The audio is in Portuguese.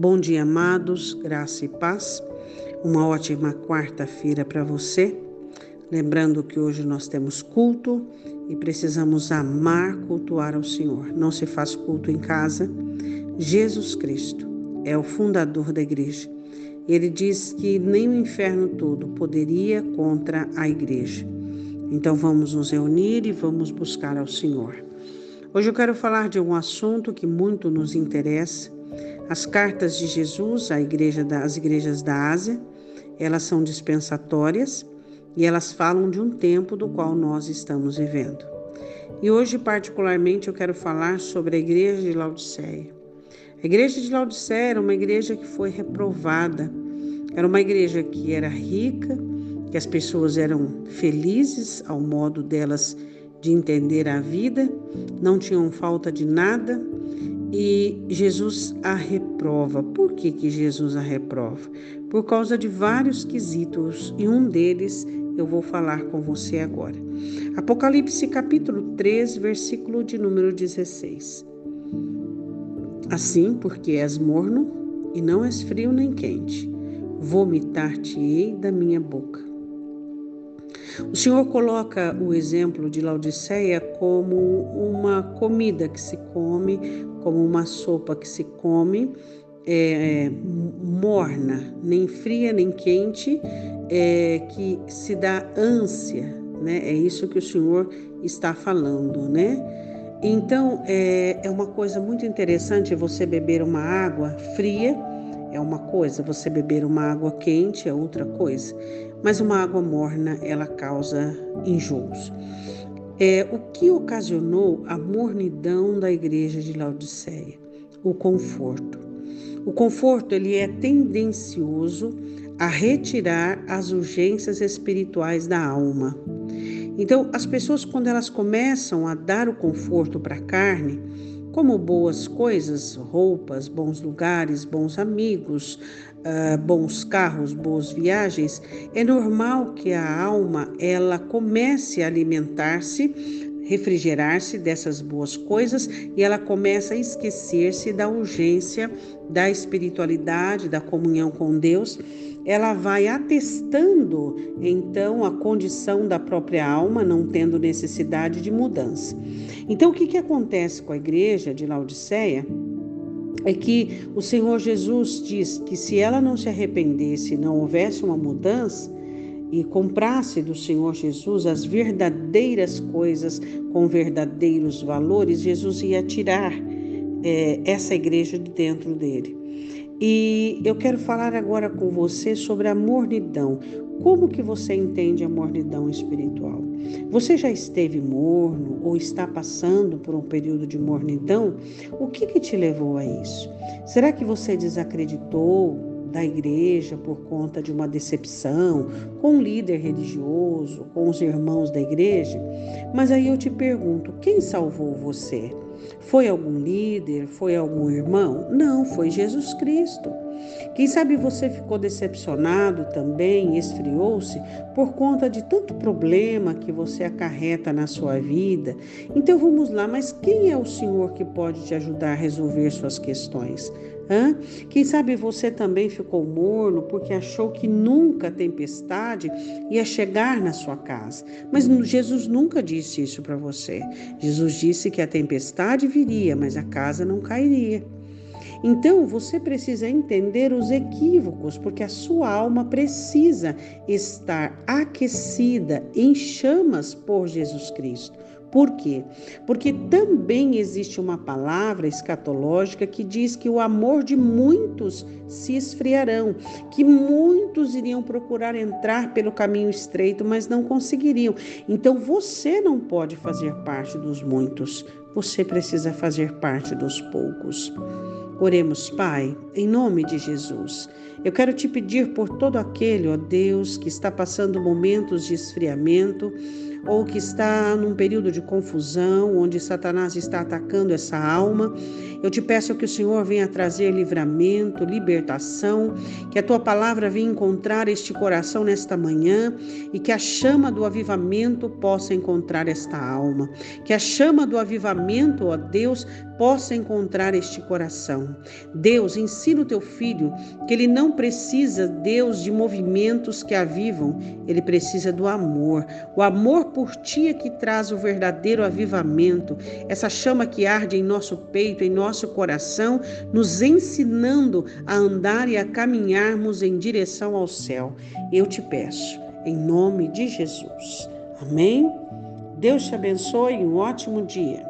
Bom dia, amados, graça e paz. Uma ótima quarta-feira para você. Lembrando que hoje nós temos culto e precisamos amar, cultuar ao Senhor. Não se faz culto em casa. Jesus Cristo é o fundador da igreja. Ele diz que nem o inferno todo poderia contra a igreja. Então vamos nos reunir e vamos buscar ao Senhor. Hoje eu quero falar de um assunto que muito nos interessa as cartas de Jesus à igreja igrejas da Ásia, elas são dispensatórias e elas falam de um tempo do qual nós estamos vivendo. E hoje, particularmente, eu quero falar sobre a igreja de Laodiceia. A igreja de Laodiceia era uma igreja que foi reprovada. Era uma igreja que era rica, que as pessoas eram felizes ao modo delas de entender a vida, não tinham falta de nada, e Jesus a reprova. Por que, que Jesus a reprova? Por causa de vários quesitos e um deles eu vou falar com você agora. Apocalipse capítulo 3, versículo de número 16. Assim, porque és morno e não és frio nem quente, vomitar-te-ei da minha boca. O Senhor coloca o exemplo de Laodiceia como uma comida que se come, como uma sopa que se come, é, morna, nem fria nem quente, é, que se dá ânsia, né? É isso que o Senhor está falando, né? Então é, é uma coisa muito interessante você beber uma água fria é uma coisa, você beber uma água quente é outra coisa, mas uma água morna ela causa enjoos. É, o que ocasionou a mornidão da igreja de Laodiceia? O conforto. O conforto ele é tendencioso a retirar as urgências espirituais da alma. Então, as pessoas quando elas começam a dar o conforto para a carne, como boas coisas, roupas, bons lugares, bons amigos, uh, bons carros, boas viagens, é normal que a alma ela comece a alimentar-se refrigerar-se dessas boas coisas e ela começa a esquecer-se da urgência da espiritualidade, da comunhão com Deus. Ela vai atestando então a condição da própria alma, não tendo necessidade de mudança. Então, o que, que acontece com a igreja de Laodiceia? É que o Senhor Jesus diz que se ela não se arrependesse, não houvesse uma mudança, e comprasse do Senhor Jesus as verdadeiras coisas com verdadeiros valores, Jesus ia tirar é, essa igreja de dentro dele. E eu quero falar agora com você sobre a mornidão. Como que você entende a mornidão espiritual? Você já esteve morno ou está passando por um período de mornidão? O que que te levou a isso? Será que você desacreditou da igreja por conta de uma decepção com um líder religioso, com os irmãos da igreja. Mas aí eu te pergunto: quem salvou você? Foi algum líder? Foi algum irmão? Não, foi Jesus Cristo. Quem sabe você ficou decepcionado também, esfriou-se por conta de tanto problema que você acarreta na sua vida. Então vamos lá, mas quem é o Senhor que pode te ajudar a resolver suas questões? Quem sabe você também ficou morno porque achou que nunca tempestade ia chegar na sua casa. Mas Jesus nunca disse isso para você. Jesus disse que a tempestade viria, mas a casa não cairia. Então você precisa entender os equívocos, porque a sua alma precisa estar aquecida em chamas por Jesus Cristo. Por quê? Porque também existe uma palavra escatológica que diz que o amor de muitos se esfriarão, que muitos iriam procurar entrar pelo caminho estreito, mas não conseguiriam. Então você não pode fazer parte dos muitos, você precisa fazer parte dos poucos. Oremos, Pai, em nome de Jesus. Eu quero te pedir por todo aquele, ó Deus, que está passando momentos de esfriamento ou que está num período de confusão, onde Satanás está atacando essa alma. Eu te peço que o Senhor venha trazer livramento, libertação, que a tua palavra venha encontrar este coração nesta manhã e que a chama do avivamento possa encontrar esta alma. Que a chama do avivamento, ó Deus, possa encontrar este coração. Deus, ensina o teu filho que ele não precisa, Deus, de movimentos que avivam, ele precisa do amor. O amor por ti é que traz o verdadeiro avivamento, essa chama que arde em nosso peito, em nosso coração, nos ensinando a andar e a caminharmos em direção ao céu. Eu te peço, em nome de Jesus. Amém? Deus te abençoe e um ótimo dia.